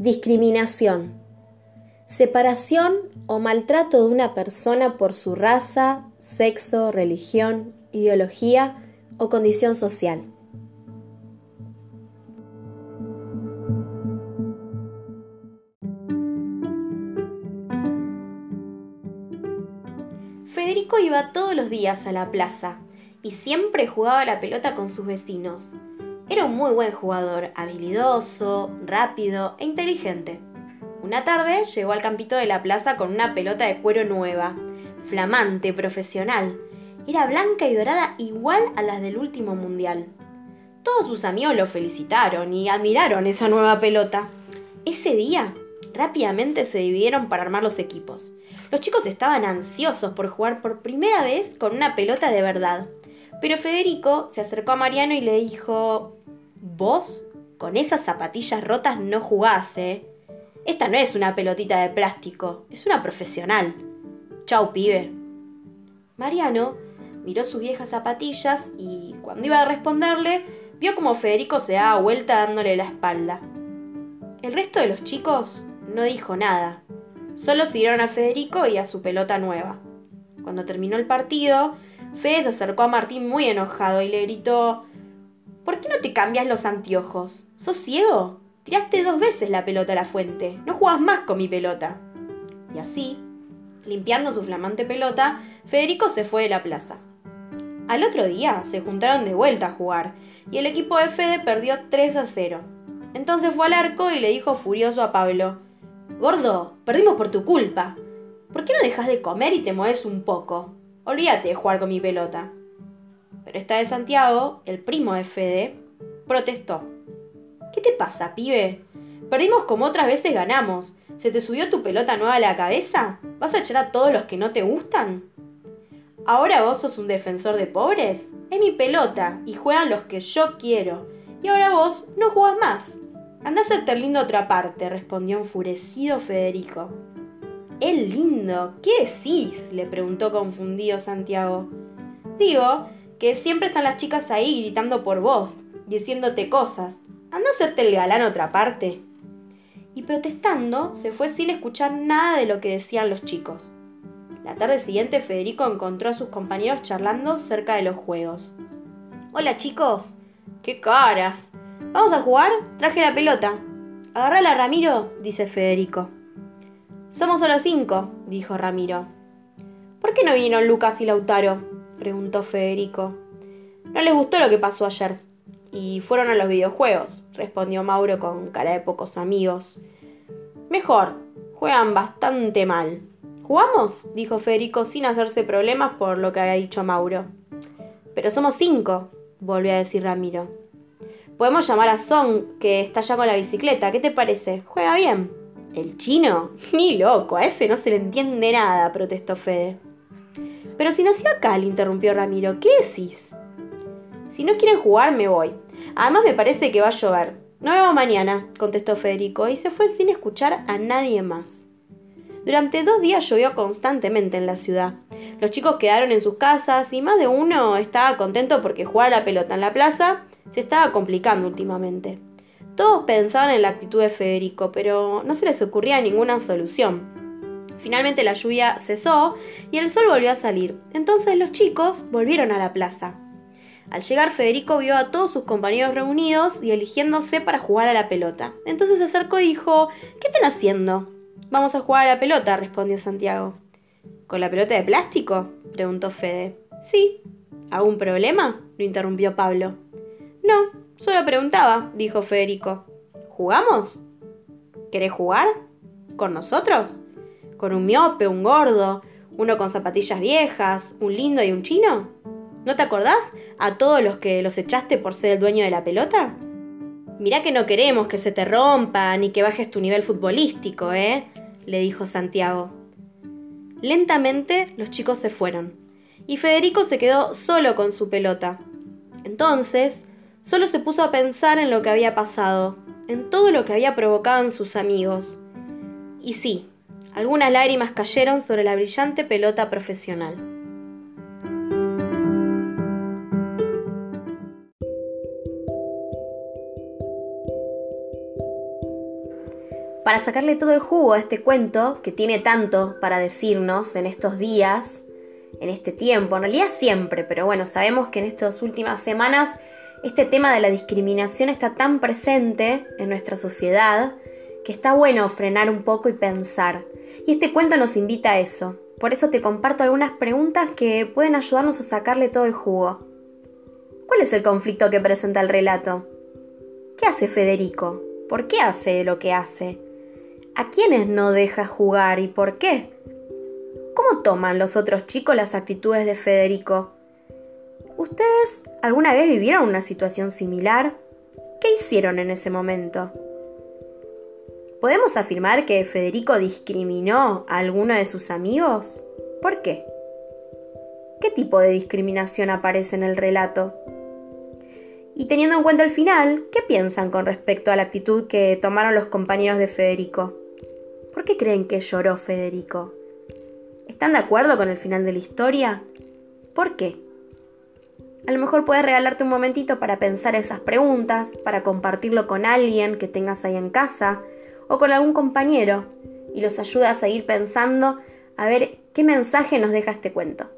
Discriminación. Separación o maltrato de una persona por su raza, sexo, religión, ideología o condición social. Federico iba todos los días a la plaza y siempre jugaba la pelota con sus vecinos. Era un muy buen jugador, habilidoso, rápido e inteligente. Una tarde llegó al campito de la plaza con una pelota de cuero nueva, flamante, profesional. Era blanca y dorada igual a las del último mundial. Todos sus amigos lo felicitaron y admiraron esa nueva pelota. Ese día, rápidamente se dividieron para armar los equipos. Los chicos estaban ansiosos por jugar por primera vez con una pelota de verdad. Pero Federico se acercó a Mariano y le dijo, Vos con esas zapatillas rotas no jugás, ¿eh? Esta no es una pelotita de plástico, es una profesional. Chau, pibe. Mariano miró sus viejas zapatillas y cuando iba a responderle, vio como Federico se daba vuelta dándole la espalda. El resto de los chicos no dijo nada, solo siguieron a Federico y a su pelota nueva. Cuando terminó el partido, Fede se acercó a Martín muy enojado y le gritó ¿Por qué no te cambias los anteojos? ¿Sos ciego? Tiraste dos veces la pelota a la fuente. No jugás más con mi pelota. Y así, limpiando su flamante pelota, Federico se fue de la plaza. Al otro día se juntaron de vuelta a jugar y el equipo de Fede perdió 3 a 0. Entonces fue al arco y le dijo furioso a Pablo: Gordo, perdimos por tu culpa. ¿Por qué no dejas de comer y te mueves un poco? Olvídate de jugar con mi pelota. Pero esta de Santiago, el primo de Fede, protestó. ¿Qué te pasa, pibe? Perdimos como otras veces ganamos. ¿Se te subió tu pelota nueva a la cabeza? ¿Vas a echar a todos los que no te gustan? ¿Ahora vos sos un defensor de pobres? Es mi pelota y juegan los que yo quiero. Y ahora vos no jugás más. Andá a hacerte lindo otra parte, respondió enfurecido Federico. ¿Es lindo? ¿Qué decís? le preguntó confundido Santiago. Digo que siempre están las chicas ahí gritando por vos, diciéndote cosas. Anda a hacerte el galán otra parte. Y protestando, se fue sin escuchar nada de lo que decían los chicos. La tarde siguiente Federico encontró a sus compañeros charlando cerca de los juegos. Hola chicos. ¡Qué caras! ¿Vamos a jugar? Traje la pelota. Agarrala, Ramiro, dice Federico. Somos solo cinco, dijo Ramiro. ¿Por qué no vinieron Lucas y Lautaro? preguntó Federico. No les gustó lo que pasó ayer. Y fueron a los videojuegos, respondió Mauro con cara de pocos amigos. Mejor, juegan bastante mal. ¿Jugamos? dijo Federico sin hacerse problemas por lo que había dicho Mauro. Pero somos cinco, volvió a decir Ramiro. Podemos llamar a Song, que está ya con la bicicleta. ¿Qué te parece? Juega bien. ¿El chino? Ni loco, a ese no se le entiende nada, protestó Fede. Pero si nació acá, le interrumpió Ramiro, ¿qué decís? Si no quieren jugar, me voy. Además me parece que va a llover. No vemos mañana, contestó Federico, y se fue sin escuchar a nadie más. Durante dos días llovió constantemente en la ciudad. Los chicos quedaron en sus casas y más de uno estaba contento porque jugar a la pelota en la plaza se estaba complicando últimamente. Todos pensaban en la actitud de Federico, pero no se les ocurría ninguna solución. Finalmente la lluvia cesó y el sol volvió a salir. Entonces los chicos volvieron a la plaza. Al llegar Federico vio a todos sus compañeros reunidos y eligiéndose para jugar a la pelota. Entonces se acercó y dijo, ¿qué están haciendo? Vamos a jugar a la pelota, respondió Santiago. ¿Con la pelota de plástico? preguntó Fede. Sí. ¿Algún problema? lo interrumpió Pablo. No, solo preguntaba, dijo Federico. ¿Jugamos? ¿Querés jugar? ¿Con nosotros? con un miope, un gordo, uno con zapatillas viejas, un lindo y un chino? ¿No te acordás a todos los que los echaste por ser el dueño de la pelota? Mirá que no queremos que se te rompa ni que bajes tu nivel futbolístico, ¿eh? le dijo Santiago. Lentamente los chicos se fueron y Federico se quedó solo con su pelota. Entonces, solo se puso a pensar en lo que había pasado, en todo lo que había provocado en sus amigos. Y sí, algunas lágrimas cayeron sobre la brillante pelota profesional. para sacarle todo el jugo a este cuento que tiene tanto para decirnos en estos días, en este tiempo, en realidad siempre, pero bueno, sabemos que en estas últimas semanas este tema de la discriminación está tan presente en nuestra sociedad que está bueno frenar un poco y pensar. Y este cuento nos invita a eso. Por eso te comparto algunas preguntas que pueden ayudarnos a sacarle todo el jugo. ¿Cuál es el conflicto que presenta el relato? ¿Qué hace Federico? ¿Por qué hace lo que hace? ¿A quiénes no deja jugar y por qué? ¿Cómo toman los otros chicos las actitudes de Federico? ¿Ustedes alguna vez vivieron una situación similar? ¿Qué hicieron en ese momento? ¿Podemos afirmar que Federico discriminó a alguno de sus amigos? ¿Por qué? ¿Qué tipo de discriminación aparece en el relato? Y teniendo en cuenta el final, ¿qué piensan con respecto a la actitud que tomaron los compañeros de Federico? ¿Por qué creen que lloró Federico? ¿Están de acuerdo con el final de la historia? ¿Por qué? A lo mejor puedes regalarte un momentito para pensar esas preguntas, para compartirlo con alguien que tengas ahí en casa, o con algún compañero y los ayuda a seguir pensando a ver qué mensaje nos deja este cuento.